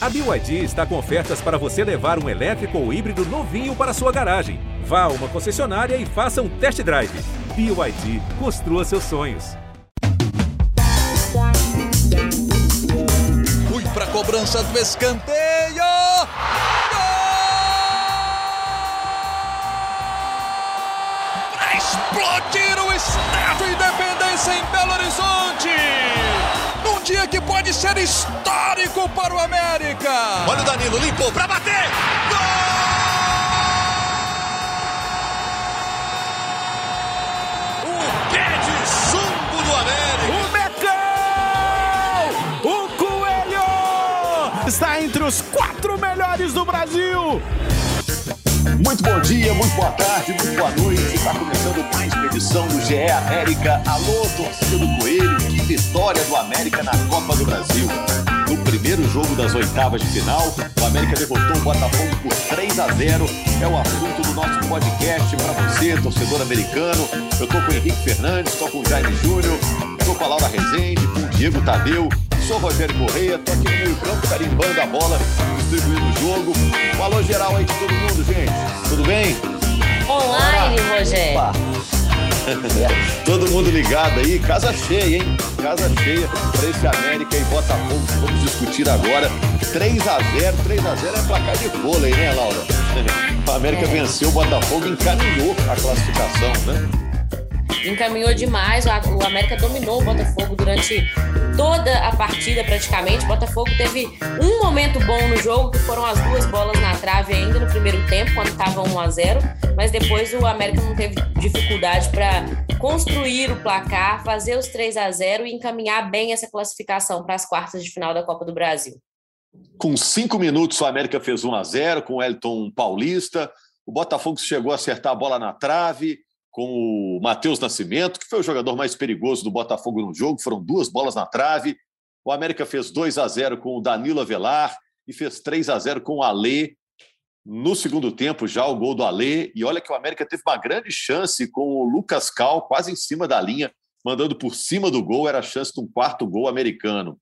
A BYD está com ofertas para você levar um elétrico ou híbrido novinho para sua garagem. Vá a uma concessionária e faça um test drive. BYD, construa seus sonhos. Fui para a cobrança do escanteio. Para explodir o Estádio Independência em Belo Horizonte. Dia que pode ser histórico para o América. Olha o Danilo, limpou para bater. Gol! O pé de chumbo do América. O Mecão! O Coelho! Está entre os quatro melhores do Brasil! Muito bom dia, muito boa tarde, muito boa noite. Está começando mais uma edição do GE América. Alô, torcida do Coelho, que vitória do América na Copa do Brasil. No primeiro jogo das oitavas de final, o América derrotou o Botafogo por 3 a 0. É o assunto do nosso podcast para você, torcedor americano. Eu estou com o Henrique Fernandes, estou com o Jaime Júnior, estou com a Laura Rezende, com o Diego Tadeu. Sou Rogério Correia, estou aqui no meio campo, carimbando a bola, distribuindo o jogo. Um alô geral aí de todo mundo, gente. Tudo bem? Online, Rogério. Opa. Todo mundo ligado aí, casa cheia, hein? Casa cheia para esse América e Botafogo. Vamos discutir agora. 3 a 0 3 a 0 é placar de vôlei, né, Laura? O América É. venceu o Botafogo e encaminhou a classificação, né? Encaminhou demais, o o América dominou o Botafogo durante toda a partida praticamente. O Botafogo teve um momento bom no jogo, que foram as duas bolas na trave ainda no primeiro tempo, quando estava 1 a 0 mas depois o América não teve dificuldade para construir o placar, fazer os 3 a 0 e encaminhar bem essa classificação para as quartas de final da Copa do Brasil. Com cinco minutos, o América fez 1 a 0 com o Elton Paulista. O Botafogo chegou a acertar a bola na trave com o Matheus Nascimento, que foi o jogador mais perigoso do Botafogo no jogo. Foram duas bolas na trave. O América fez 2 a 0 com o Danilo Avelar e fez 3 a 0 com o Alê. No segundo tempo, já o gol do Alê. E olha que o América teve uma grande chance com o Lucas Cal, quase em cima da linha, mandando por cima do gol. Era a chance de um quarto gol americano.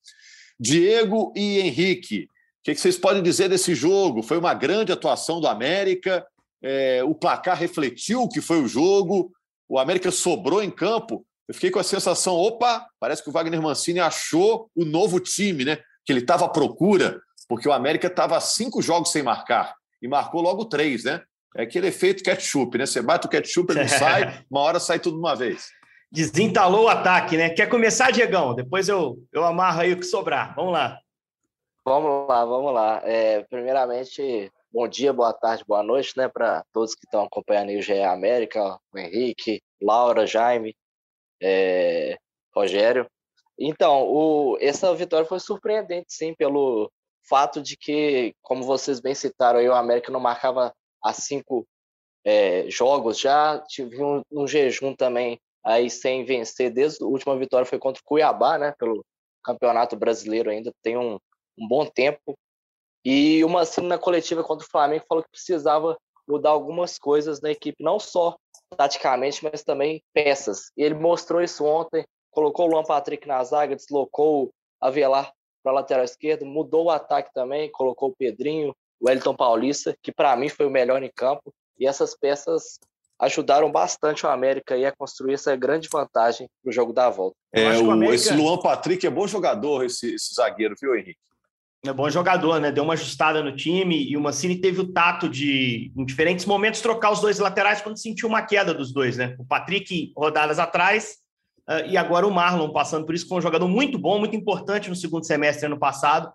Diego e Henrique, o que vocês podem dizer desse jogo? Foi uma grande atuação do América, é, o placar refletiu o que foi o jogo, o América sobrou em campo. Eu fiquei com a sensação: opa, parece que o Wagner Mancini achou o novo time, né? Que ele estava à procura, porque o América estava cinco jogos sem marcar e marcou logo três, né? É aquele efeito ketchup, né? Você bate o ketchup, ele não sai, uma hora sai tudo de uma vez. Desentalou o ataque, né? Quer começar, Diegão? Depois eu, eu amarro aí o que sobrar. Vamos lá. Vamos lá, vamos lá. É, primeiramente, bom dia, boa tarde, boa noite, né, para todos que estão acompanhando aí o GE América, o Henrique, Laura, Jaime, é, Rogério. Então, o, essa vitória foi surpreendente, sim, pelo fato de que, como vocês bem citaram aí, o América não marcava há cinco é, jogos já, tive um, um jejum também aí sem vencer, desde a última vitória foi contra o Cuiabá, né, pelo Campeonato Brasileiro ainda, tem um, um bom tempo. E uma assim na coletiva contra o Flamengo falou que precisava mudar algumas coisas na equipe, não só taticamente, mas também peças. E ele mostrou isso ontem, colocou o Luan Patrick na zaga, deslocou o Avelar para a lateral esquerda, mudou o ataque também, colocou o Pedrinho, o Elton Paulista, que para mim foi o melhor em campo. E essas peças ajudaram bastante o América aí a construir essa grande vantagem no jogo da volta. É, o América- Esse Luan Patrick é bom jogador, esse, esse zagueiro, viu, Henrique? É bom jogador, né? Deu uma ajustada no time e o Mancini teve o tato de, em diferentes momentos, trocar os dois laterais quando sentiu uma queda dos dois, né? O Patrick rodadas atrás e agora o Marlon passando por isso, foi um jogador muito bom, muito importante no segundo semestre ano passado,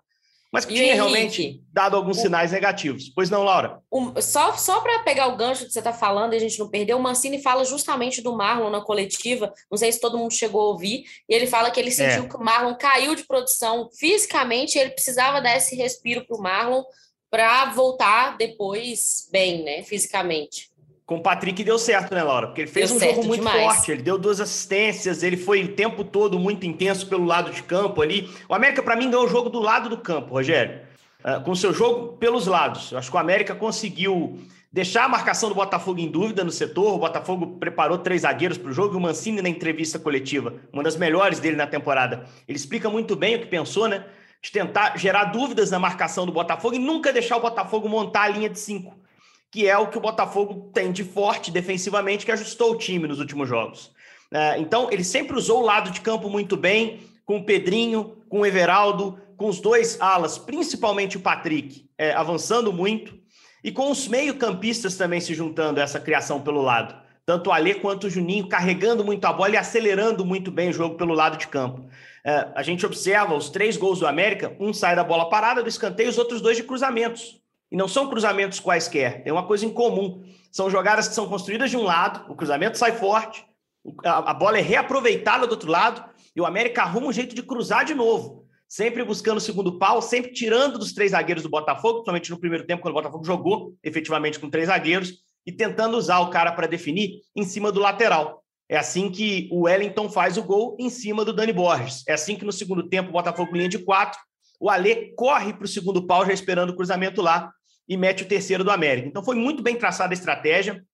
mas que E tinha Henrique? realmente dado alguns sinais negativos. Pois não, Laura? Só só para pegar o gancho que você está falando e a gente não perdeu, o Mancini fala justamente do Marlon na coletiva. Não sei se todo mundo chegou a ouvir. E ele fala que ele sentiu É. que o Marlon caiu de produção fisicamente. E ele precisava dar esse respiro para o Marlon para voltar depois bem, né? Fisicamente. Com o Patrick deu certo, né, Laura? Porque ele fez Deu um jogo muito demais. forte, ele deu duas assistências, ele foi o tempo todo muito intenso pelo lado de campo ali. O América, para mim, ganhou o jogo do lado do campo, Rogério. Ah, com o seu jogo pelos lados. Eu acho que o América conseguiu deixar a marcação do Botafogo em dúvida no setor. O Botafogo preparou três zagueiros para o jogo e o Mancini, na entrevista coletiva, uma das melhores dele na temporada, ele explica muito bem o que pensou, né? de tentar gerar dúvidas na marcação do Botafogo e nunca deixar o Botafogo montar a linha de cinco, que é o que o Botafogo tem de forte defensivamente, que ajustou o time nos últimos jogos. É, então, ele sempre usou o lado de campo muito bem, com o Pedrinho, com o Everaldo, com os dois alas, principalmente o Patrick, é, avançando muito, e com os meio-campistas também se juntando a essa criação pelo lado. Tanto o Alê quanto o Juninho carregando muito a bola e acelerando muito bem o jogo pelo lado de campo. É, a gente observa os três gols do América, um sai da bola parada do escanteio, os outros dois de cruzamentos. E não são cruzamentos quaisquer, tem uma coisa em comum. São jogadas que são construídas de um lado, o cruzamento sai forte, a bola é reaproveitada do outro lado, e o América arruma um jeito de cruzar de novo. Sempre buscando o segundo pau, sempre tirando dos três zagueiros do Botafogo, principalmente no primeiro tempo, quando o Botafogo jogou efetivamente com três zagueiros, e tentando usar o cara para definir em cima do lateral. É assim que o Wellington faz o gol em cima do Dani Borges. É assim que no segundo tempo o Botafogo linha de quatro, o Alê corre para o segundo pau já esperando o cruzamento lá e mete o terceiro do América. Então foi muito bem traçada a estratégia.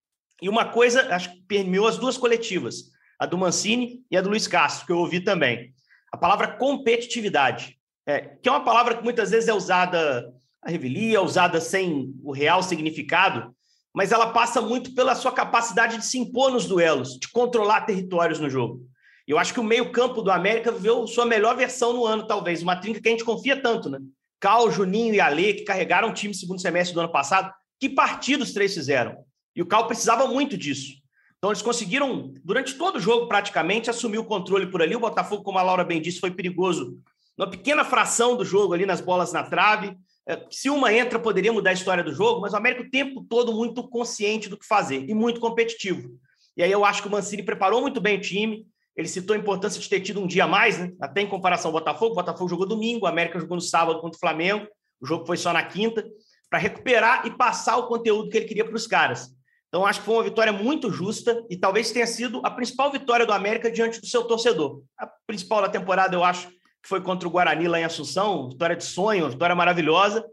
E uma coisa, acho que permeou as duas coletivas, a do Mancini e a do Luiz Castro, que eu ouvi também. A palavra competitividade, é, que é uma palavra que muitas vezes é usada a revelia, usada sem o real significado, mas ela passa muito pela sua capacidade de se impor nos duelos, de controlar territórios no jogo. Eu acho que o meio-campo do América viveu sua melhor versão no ano, talvez, uma trinca que a gente confia tanto, né? Cal, Juninho e Ale, que carregaram o time segundo semestre do ano passado. Que partido os três fizeram? E o Cal precisava muito disso. Então, eles conseguiram, durante todo o jogo, praticamente, assumir o controle por ali. O Botafogo, como a Laura bem disse, foi perigoso numa pequena fração do jogo ali nas bolas na trave. É, se uma entra, poderia mudar a história do jogo, mas o América o tempo todo muito consciente do que fazer e muito competitivo. E aí eu acho que o Mancini preparou muito bem o time. Ele citou a importância de ter tido um dia a mais, né? até em comparação ao Botafogo. O Botafogo jogou domingo, o América jogou no sábado contra o Flamengo. O jogo foi só na quinta, para recuperar e passar o conteúdo que ele queria para os caras. Então, acho que foi uma vitória muito justa e talvez tenha sido a principal vitória do América diante do seu torcedor. A principal da temporada, eu acho, que foi contra o Guarani lá em Assunção, vitória de sonho, vitória maravilhosa,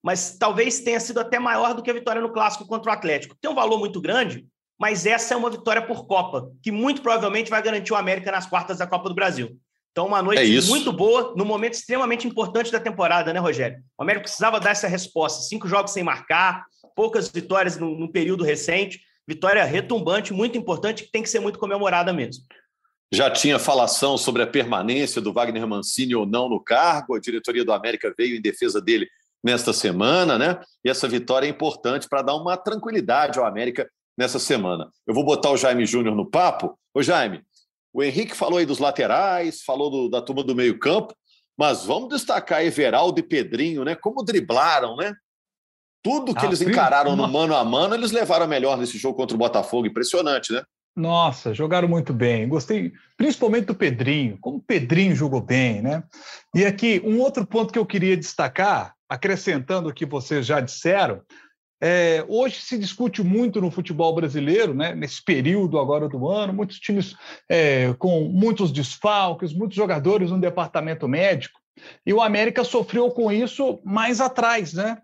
mas talvez tenha sido até maior do que a vitória no Clássico contra o Atlético. Tem um valor muito grande, mas essa é uma vitória por Copa, que muito provavelmente vai garantir o América nas quartas da Copa do Brasil. Então, uma noite é muito boa, no momento extremamente importante da temporada, né, Rogério? O América precisava dar essa resposta. Cinco jogos sem marcar, poucas vitórias no, no período recente. Vitória retumbante, muito importante, que tem que ser muito comemorada mesmo. Já tinha falação sobre a permanência do Wagner Mancini ou não no cargo. A diretoria do América veio em defesa dele nesta semana, né? E essa vitória é importante para dar uma tranquilidade ao América nessa semana. Eu vou botar o Jaime Júnior no papo. Ô, Jaime, o Henrique falou aí dos laterais, falou do, da turma do meio-campo, mas vamos destacar Everaldo e Pedrinho, né? Como driblaram, né? Tudo que ah, eles encararam no mano a mano, eles levaram melhor nesse jogo contra o Botafogo. Impressionante, né? Nossa, jogaram muito bem. Gostei principalmente do Pedrinho, como o Pedrinho jogou bem, né? E aqui, um outro ponto que eu queria destacar, acrescentando o que vocês já disseram, é, hoje se discute muito no futebol brasileiro, né, nesse período agora do ano, muitos times é, com muitos desfalques, muitos jogadores no departamento médico, e o América sofreu com isso mais atrás, né?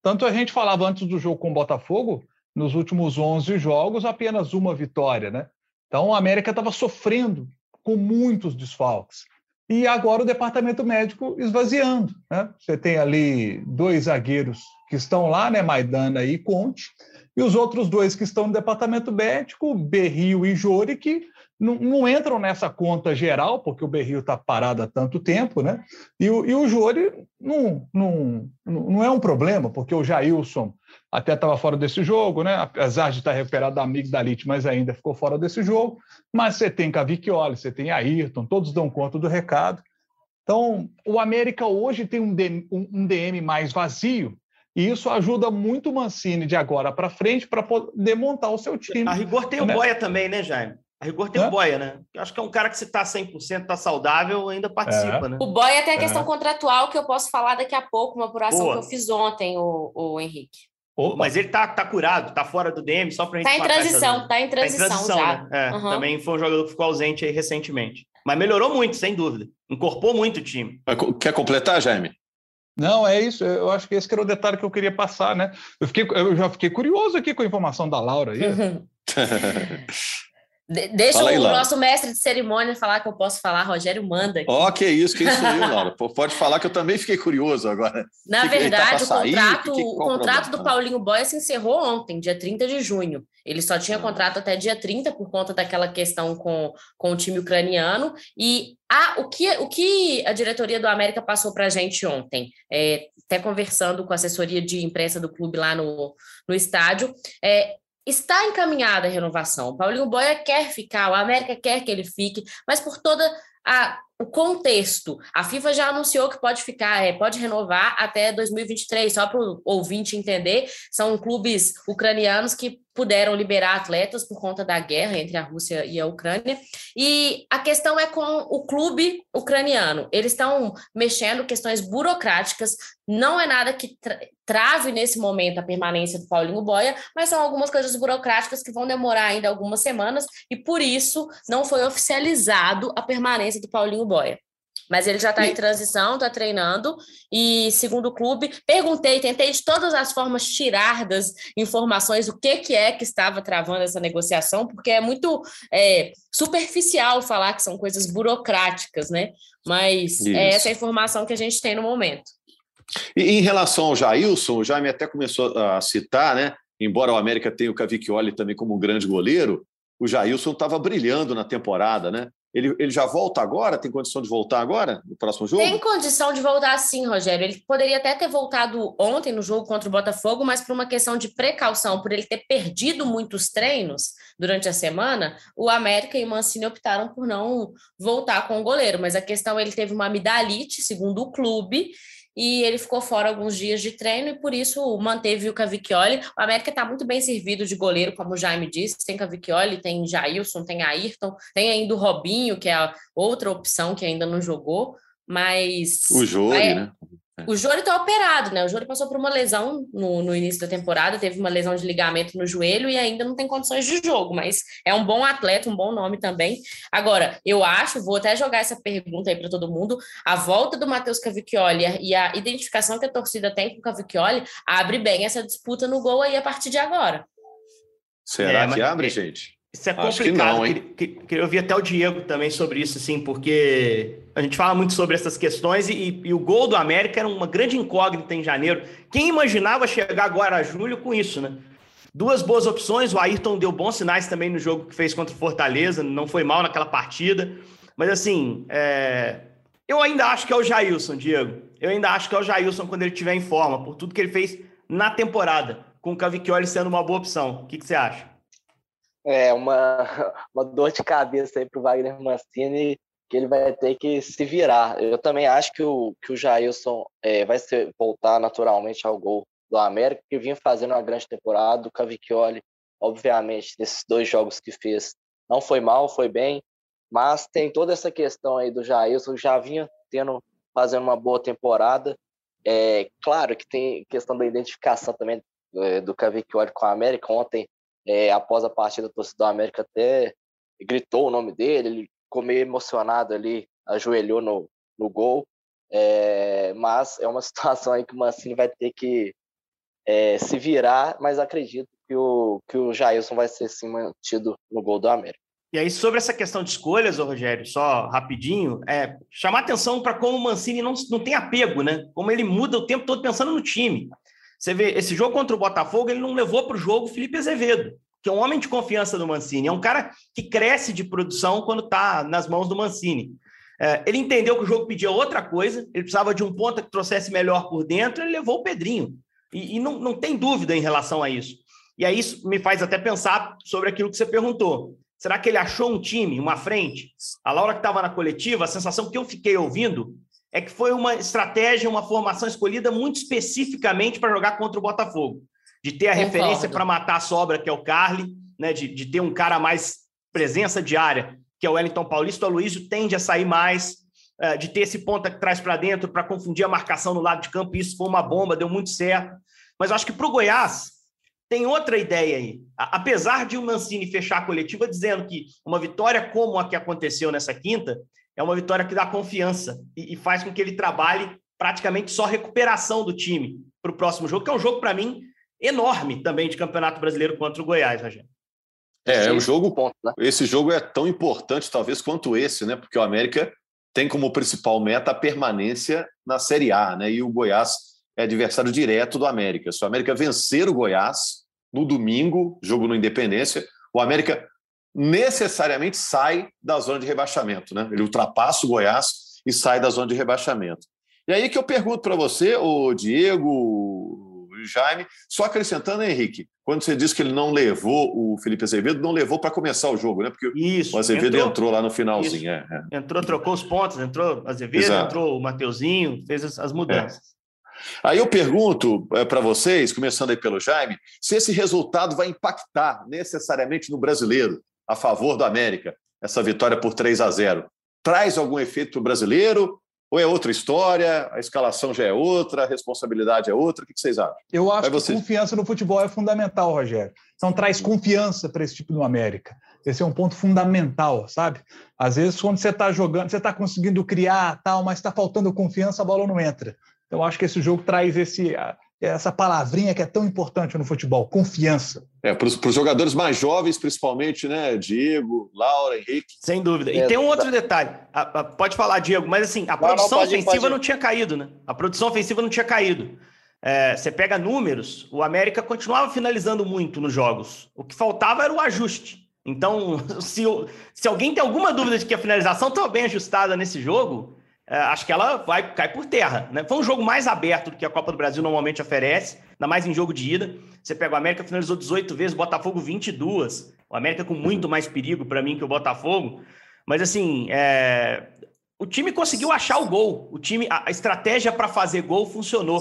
Tanto a gente falava antes do jogo com o Botafogo, nos últimos 11 jogos, apenas uma vitória, né? Então, o América estava sofrendo com muitos desfalques. E agora o departamento médico esvaziando. Né? Você tem ali dois zagueiros que estão lá, né? Maidana e Conte, e os outros dois que estão no departamento médico, Berrio e Jori, que não, não, entram nessa conta geral, porque o Berrio está parado há tanto tempo, né? E o, e o Jori não, não, não é um problema, porque o Jailson até estava fora desse jogo, né? Apesar de estar recuperado da amigdalite, mas ainda ficou fora desse jogo. Mas você tem Cavicchioli, você tem Ayrton, todos dão conta do recado. Então, o América hoje tem um DM, um DM mais vazio, e isso ajuda muito o Mancini de agora para frente para poder montar o seu time. A rigor tem né? o Boia também, né, Jaime? A rigor tem Hã? o Boia, né? Eu acho que é um cara que se está 100%, está saudável, ainda participa, é. né? O Boia tem a questão é. contratual que eu posso falar daqui a pouco, uma apuração Boa. que eu fiz ontem, o, o Henrique. Opa. Mas ele tá, tá curado, tá fora do DM, só pra gente... Tá em transição, tá em transição, tá em transição já. Né? É, uhum. Também foi um jogador que ficou ausente aí recentemente. Mas melhorou muito, sem dúvida. Incorporou muito o time. Quer completar, Jaime? Não, é isso. Eu acho que esse que era o detalhe que eu queria passar, né? Eu, fiquei, eu já fiquei curioso aqui com a informação da Laura aí. De deixa Fala o aí, nosso mestre de cerimônia falar que eu posso falar, Rogério manda. Ó, oh, que isso, que isso aí, Laura. Pode falar que eu também fiquei curioso agora. Na que verdade, tá o contrato, que que, o contrato do Paulinho Boia se encerrou ontem, dia 30 de junho. Ele só tinha ah. contrato até dia 30 por conta daquela questão com, com o time ucraniano. E a, o, que, o que a diretoria do América passou para a gente ontem, é, até conversando com a assessoria de imprensa do clube lá no, no estádio, é, está encaminhada a renovação. O Paulinho Boia quer ficar, o América quer que ele fique, mas por toda a, o contexto, a FIFA já anunciou que pode ficar, é, pode renovar até 2023, só para o ouvinte entender, são clubes ucranianos que puderam liberar atletas por conta da guerra entre a Rússia e a Ucrânia. E a questão é com o clube ucraniano. Eles estão mexendo questões burocráticas, não é nada que tra trave nesse momento a permanência do Paulinho Boia, mas são algumas coisas burocráticas que vão demorar ainda algumas semanas e por isso não foi oficializado a permanência do Paulinho Boia. Mas ele já está em transição, está treinando. E segundo o clube, perguntei, tentei de todas as formas tirar das informações o que, que é que estava travando essa negociação, porque é muito é, superficial falar que são coisas burocráticas, né? Mas Isso. é essa informação que a gente tem no momento. E em relação ao Jailson, o Jaime até começou a citar, né? Embora o América tenha o Cavicchioli também como um grande goleiro, o Jailson estava brilhando na temporada, né? Ele, ele já volta agora? Tem condição de voltar agora, no próximo jogo? Tem condição de voltar sim, Rogério. Ele poderia até ter voltado ontem no jogo contra o Botafogo, mas por uma questão de precaução, por ele ter perdido muitos treinos durante a semana, o América e o Mancini optaram por não voltar com o goleiro. Mas a questão, ele teve uma amidalite, segundo o clube, e ele ficou fora alguns dias de treino e por isso manteve o Cavicchioli. O América está muito bem servido de goleiro, como o Jaime disse, tem Cavicchioli, tem Jailson, tem Ayrton, tem ainda o Robinho, que é a outra opção que ainda não jogou, mas... O Jori, é, né? É. O Jori está operado, né? O Jori passou por uma lesão no, no, início da temporada, teve uma lesão de ligamento no joelho e ainda não tem condições de jogo, mas é um bom atleta, um bom nome também. Agora, eu acho, vou até jogar essa pergunta aí para todo mundo: a volta do Matheus Cavicchioli e a identificação que a torcida tem com o Cavicchioli abre bem essa disputa no gol aí a partir de agora. Será é, que abre, gente? Isso é complicado. Que não? Queria, queria ouvir até o Diego também sobre isso, assim, porque a gente fala muito sobre essas questões e, e, o gol do América era uma grande incógnita em janeiro. Quem imaginava chegar agora a julho com isso, né? Duas boas opções, o Ayrton deu bons sinais também no jogo que fez contra o Fortaleza, não foi mal naquela partida. Mas assim, é... eu ainda acho que é o Jailson, Diego. Eu ainda acho que é o Jailson quando ele estiver em forma, por tudo que ele fez na temporada, com o Cavicchioli sendo uma boa opção. O que, que você acha? É, uma, uma dor de cabeça aí para o Wagner Mancini que ele vai ter que se virar. Eu também acho que o, que o Jailson é, vai voltar naturalmente ao gol do América, que vinha fazendo uma grande temporada. O Cavicchioli, obviamente, nesses dois jogos que fez, não foi mal, foi bem, mas tem toda essa questão aí do Jailson, já vinha tendo, fazendo uma boa temporada. É, claro que tem questão da identificação também é, do Cavicchioli com a América. Ontem é, após a partida, o torcedor do América até gritou o nome dele, ele ficou meio emocionado ali, ajoelhou no, no gol. É, mas é uma situação aí que o Mancini vai ter que é, se virar, mas acredito que o, que o Jailson vai ser sim mantido no gol do América. E aí, sobre essa questão de escolhas, Rogério, só rapidinho, é chamar atenção para como o Mancini não, não tem apego, né? Como ele muda o tempo todo pensando no time. Você vê, esse jogo contra o Botafogo, ele não levou para o jogo Felipe Azevedo, que é um homem de confiança do Mancini. É um cara que cresce de produção quando está nas mãos do Mancini. É, ele entendeu que o jogo pedia outra coisa, ele precisava de um ponta que trouxesse melhor por dentro, ele levou o Pedrinho. E, e não, não tem dúvida em relação a isso. E aí isso me faz até pensar sobre aquilo que você perguntou. Será que ele achou um time, uma frente? A Laura que estava na coletiva, a sensação que eu fiquei ouvindo é que foi uma estratégia, uma formação escolhida muito especificamente para jogar contra o Botafogo. De ter a Concordo. referência para matar a sobra, que é o Carly, né? de, de ter um cara mais presença diária, que é o Wellington Paulista. O Aloysio tende a sair mais, uh, de ter esse ponta que traz para dentro para confundir a marcação no lado de campo. Isso foi uma bomba, deu muito certo. Mas eu acho que para o Goiás tem outra ideia aí. Apesar de o Mancini fechar a coletiva dizendo que uma vitória como a que aconteceu nessa quinta é uma vitória que dá confiança e, e faz com que ele trabalhe praticamente só recuperação do time para o próximo jogo, que é um jogo, para mim, enorme também de Campeonato Brasileiro contra o Goiás, Rogério. É, é um jogo. Pontos, né? Esse jogo é tão importante, talvez, quanto esse, né? Porque o América tem como principal meta a permanência na Série A, né? E o Goiás é adversário direto do América. Se o América vencer o Goiás no domingo, jogo no Independência, o América necessariamente sai da zona de rebaixamento, né? Ele ultrapassa o Goiás e sai da zona de rebaixamento. E aí que eu pergunto para você, o Diego, o Jaime, só acrescentando, Henrique, quando você disse que ele não levou o Felipe Azevedo, não levou para começar o jogo, né? Porque Isso, o Azevedo entrou, entrou lá no finalzinho. É, é. Entrou, trocou os pontos, entrou Azevedo, Exato. entrou o Mateuzinho, fez as, as mudanças. É. Aí eu pergunto é, para vocês, começando aí pelo Jaime, se esse resultado vai impactar necessariamente no brasileiro a favor do América, essa vitória por 3 a 0. Traz algum efeito para o brasileiro? Ou é outra história, a escalação já é outra, a responsabilidade é outra? O que vocês acham? Eu acho que confiança no futebol é fundamental, Rogério. Então traz confiança para esse tipo do América. Esse é um ponto fundamental, sabe? Às vezes, quando você está jogando, você está conseguindo criar, tal, mas está faltando confiança, a bola não entra. Então, acho que esse jogo traz esse, essa palavrinha que é tão importante no futebol, confiança. É, para os jogadores mais jovens, principalmente, né? Diego, Laura, Henrique. Sem dúvida. E é, tem um outro detalhe. A, a, pode falar, Diego, mas assim, a produção não, não, ofensiva pode. não tinha caído, né? A produção ofensiva não tinha caído. É, você pega números, o América continuava finalizando muito nos jogos. O que faltava era o ajuste. Então, se, se alguém tem alguma dúvida de que a finalização estava bem ajustada nesse jogo, é, acho que ela vai cair por terra. Né? Foi um jogo mais aberto do que a Copa do Brasil normalmente oferece, ainda mais em jogo de ida. Você pega o América, finalizou 18 vezes, o Botafogo 22. O América com muito mais perigo para mim que o Botafogo. Mas assim, é... o time conseguiu achar o gol. O time, a estratégia para fazer gol funcionou.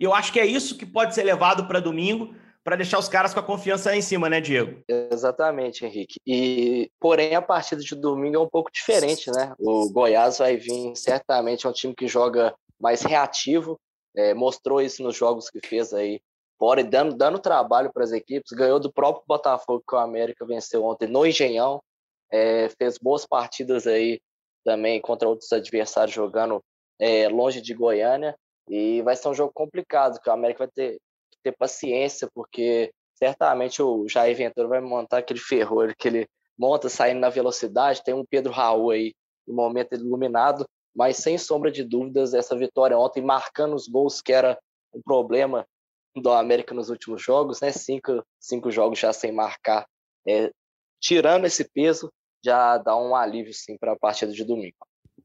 E eu acho que é isso que pode ser levado para domingo para deixar os caras com a confiança em cima, né, Diego? Exatamente, Henrique. E porém a partida de domingo é um pouco diferente, né? O Goiás vai vir certamente é um time que joga mais reativo, é, mostrou isso nos jogos que fez aí fora dando, dando trabalho para as equipes, ganhou do próprio Botafogo que o América venceu ontem no Engenhão, é, fez boas partidas aí também contra outros adversários jogando é, longe de Goiânia e vai ser um jogo complicado, que o América vai ter ter paciência, porque certamente o Jair Ventura vai montar aquele ferrolho que ele monta saindo na velocidade. Tem um Pedro Raul aí, no momento iluminado, mas sem sombra de dúvidas, essa vitória ontem, marcando os gols, que era um problema do América nos últimos jogos, né? Cinco, cinco jogos já sem marcar. É, tirando esse peso, já dá um alívio sim para a partida de domingo.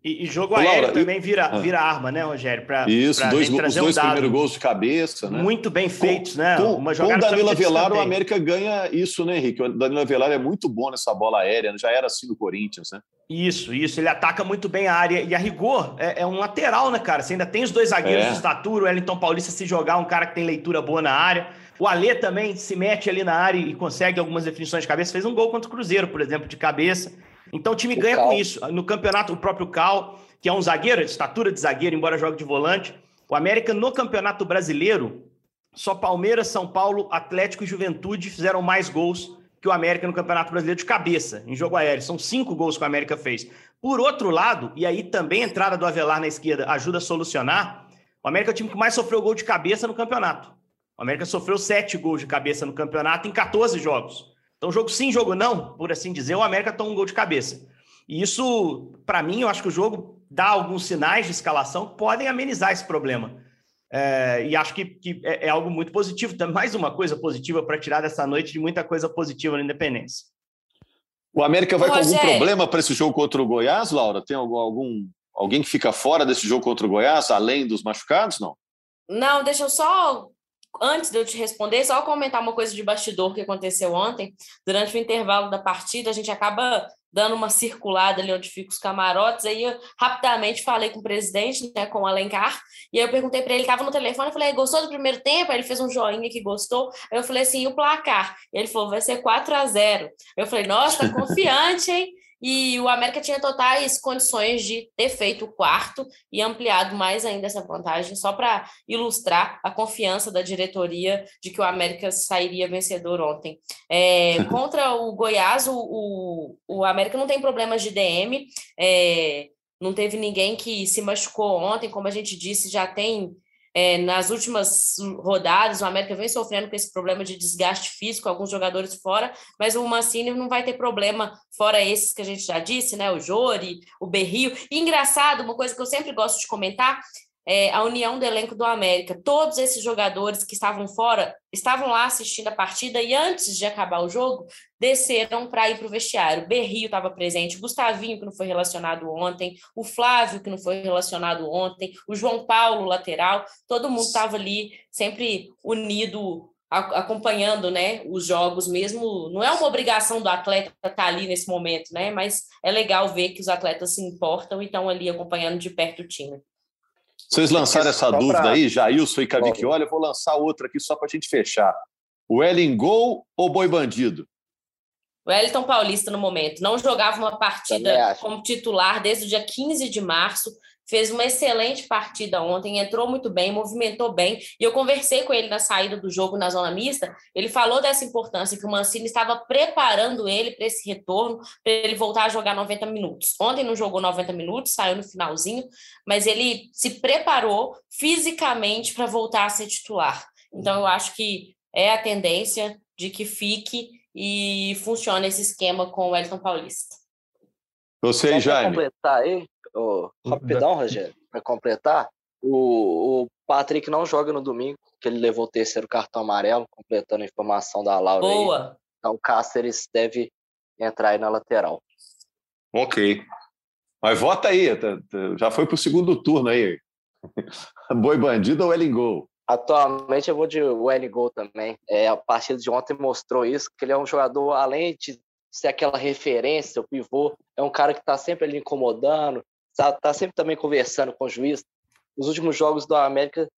E, e jogo aéreo Laura, também vira, ah. vira arma, né, Rogério? Pra, Isso, pra dois, os dois um primeiros gols de cabeça, né? Muito bem feitos, com, né? Com, Uma com o Danilo Avelar, o América ganha isso, né, Henrique? O Danilo Avelar é muito bom nessa bola aérea, já era assim no Corinthians, né? Isso, isso. Ele ataca muito bem a área. E a rigor é, é um lateral, né, cara? Você ainda tem os dois zagueiros é. de estatura, o Wellington Paulista se jogar, um cara que tem leitura boa na área. O Alê também se mete ali na área e consegue algumas definições de cabeça. Fez um gol contra o Cruzeiro, por exemplo, de cabeça. Então o time o ganha Cal. com isso. No campeonato, o próprio Cal que é um zagueiro, estatura de zagueiro, embora jogue de volante. O América no Campeonato Brasileiro, só Palmeiras, São Paulo, Atlético e Juventude fizeram mais gols que o América no Campeonato Brasileiro de cabeça, em jogo aéreo. São cinco gols que o América fez. Por outro lado, e aí também a entrada do Avelar na esquerda ajuda a solucionar, o América é o time que mais sofreu gol de cabeça no campeonato. O América sofreu sete gols de cabeça no campeonato em 14 jogos. Então, jogo sim, jogo não, por assim dizer, o América toma um gol de cabeça. E isso, para mim, eu acho que o jogo dá alguns sinais de escalação que podem amenizar esse problema. É, e acho que, que é, é, algo muito positivo. Mais uma coisa positiva para tirar dessa noite de muita coisa positiva na Independência. O América vai com algum problema para esse jogo contra o Goiás, Laura? Tem algum, algum alguém que fica fora desse jogo contra o Goiás, além dos machucados, não? Não, deixa eu só antes de eu te responder, só comentar uma coisa de bastidor que aconteceu ontem. Durante o intervalo da partida, a gente acaba dando uma circulada ali onde ficam os camarotes. Aí eu rapidamente falei com o presidente, né, com o Alencar, e aí eu perguntei para ele, estava no telefone, eu falei, gostou do primeiro tempo? Aí ele fez um joinha que gostou. Aí eu falei assim, e o placar? Ele falou, vai ser 4 a 0 Eu falei, nossa, tá confiante, hein? E o América tinha totais condições de ter feito o quarto e ampliado mais ainda essa vantagem, só para ilustrar a confiança da diretoria de que o América sairia vencedor ontem. É, contra o Goiás, o, o, o, América não tem problemas de DM, é, não teve ninguém que se machucou ontem, como a gente disse, já tem É, nas últimas rodadas, o América vem sofrendo com esse problema de desgaste físico, alguns jogadores fora, mas o Mancini não vai ter problema fora esses que a gente já disse, né? O Jori, o Berrio. E engraçado, uma coisa que eu sempre gosto de comentar é, a união do elenco do América. Todos esses jogadores que estavam fora estavam lá assistindo a partida e antes de acabar o jogo desceram para ir para o vestiário. Berrio estava presente, Gustavinho, que não foi relacionado ontem, o Flávio, que não foi relacionado ontem, o João Paulo, lateral, todo mundo estava ali sempre unido acompanhando né, os jogos mesmo. Não é uma obrigação do atleta estar tá ali nesse momento, né? Mas é legal ver que os atletas se importam e estão ali acompanhando de perto o time. Vocês lançaram essa dúvida pra... aí, Jailson e Cavicchioli, eu vou lançar outra aqui só para a gente fechar. O Ellen Gol ou Boi Bandido? O Wellington Paulista, no momento, não jogava uma partida como titular desde o dia 15 de março, fez uma excelente partida ontem, entrou muito bem, movimentou bem, e eu conversei com ele na saída do jogo na zona mista, ele falou dessa importância que o Mancini estava preparando ele para esse retorno, para ele voltar a jogar 90 minutos. Ontem não jogou 90 minutos, saiu no finalzinho, mas ele se preparou fisicamente para voltar a ser titular. Então eu acho que é a tendência de que fique e funcione esse esquema com o Wellington Paulista. Você, Jaime. completar aí, oh, rapidão, Rogério, para completar, o, o Patrick não joga no domingo, que ele levou o terceiro cartão amarelo, completando a informação da Laura. Boa! Aí. Então o Cáceres deve entrar aí na lateral. Ok. Mas vota aí, tá, tá, já foi para o segundo turno aí. Boi bandido ou Ellingol? Atualmente eu vou de Ellingol também. É, a partida de ontem mostrou isso, que ele é um jogador, além de ser aquela referência, o pivô, é um cara que está sempre ali incomodando, está tá sempre também conversando com o juiz. Nos últimos jogos do América,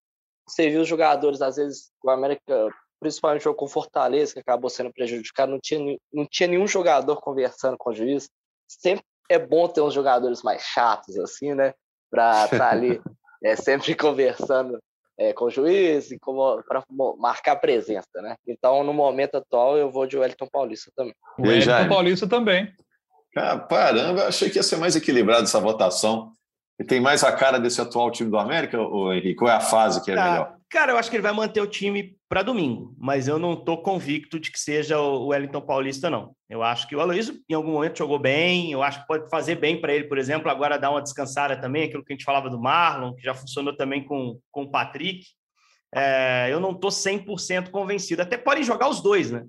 você viu os jogadores, às vezes, o América, principalmente o jogo com Fortaleza, que acabou sendo prejudicado, não tinha, não tinha nenhum jogador conversando com o juiz. Sempre é bom ter uns jogadores mais chatos, assim, né? Para estar tá ali é, sempre conversando é, com o juiz e para marcar presença, né? Então, no momento atual, eu vou de Wellington Paulista também. O Wellington Paulista também. Caramba, eu achei que ia ser mais equilibrado essa votação. E tem mais a cara desse atual time do América, ou Henrique? Qual é a fase que é ah, melhor? Cara, eu acho que ele vai manter o time para domingo, mas eu não estou convicto de que seja o Wellington Paulista, não. Eu acho que o Aloysio, em algum momento, jogou bem, eu acho que pode fazer bem para ele, por exemplo, agora dar uma descansada também, aquilo que a gente falava do Marlon, que já funcionou também com, com o Patrick. É, eu não estou 100% convencido. Até podem jogar os dois, né?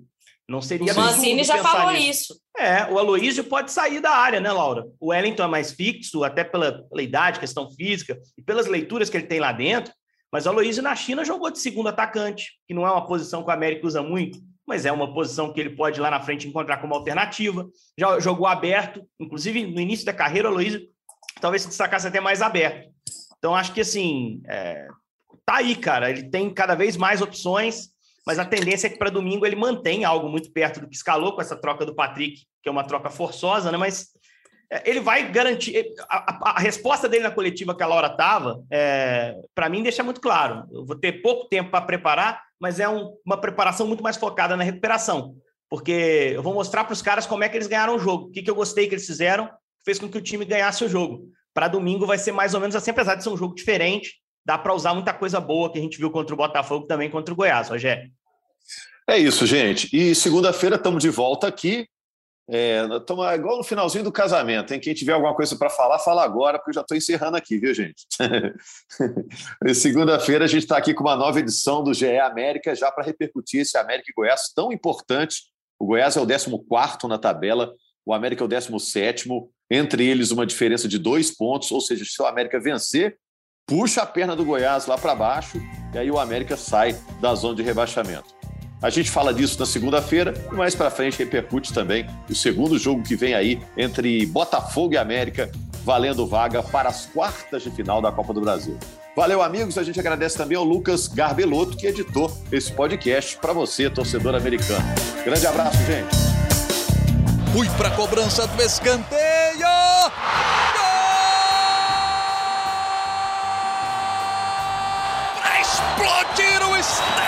Não seria. O Mancini já falou nisso. isso. É, o Aloísio pode sair da área, né, Laura? O Wellington é mais fixo, até pela, pela idade, questão física, e pelas leituras que ele tem lá dentro. Mas o Aloísio na China jogou de segundo atacante, que não é uma posição que o América usa muito, mas é uma posição que ele pode lá na frente encontrar como alternativa. Já jogou aberto, inclusive no início da carreira, o Aloísio talvez se destacasse até mais aberto. Então, acho que assim, é... tá aí, cara. Ele tem cada vez mais opções mas a tendência é que para domingo ele mantém algo muito perto do que escalou com essa troca do Patrick, que é uma troca forçosa, né? Mas é, ele vai garantir. A, a, a resposta dele na coletiva que a Laura estava, é, para mim, deixa muito claro. Eu vou ter pouco tempo para preparar, mas é um, uma preparação muito mais focada na recuperação. Porque eu vou mostrar para os caras como é que eles ganharam o jogo, o que, que eu gostei que eles fizeram, fez com que o time ganhasse o jogo. Para domingo vai ser mais ou menos assim, apesar de ser um jogo diferente, dá para usar muita coisa boa que a gente viu contra o Botafogo também contra o Goiás, Rogério. É isso, gente. E segunda-feira estamos de volta aqui. Estamos é, igual no finalzinho do casamento, hein? Quem tiver alguma coisa para falar, fala agora, porque eu já estou encerrando aqui, viu, gente? Segunda-feira a gente está aqui com uma nova edição do GE América, já para repercutir esse América e Goiás tão importante. O Goiás é o 14 na tabela, o América é o 17, entre eles uma diferença de dois pontos, ou seja, se o América vencer, puxa a perna do Goiás lá para baixo, e aí o América sai da zona de rebaixamento. A gente fala disso na segunda-feira e mais para frente repercute também o segundo jogo que vem aí entre Botafogo e América, valendo vaga para as quartas de final da Copa do Brasil. Valeu, amigos. A gente agradece também ao Lucas Garbelotto, que editou esse podcast para você, torcedor americano. Grande abraço, gente. Fui para a cobrança do escanteio. explodir o Estádio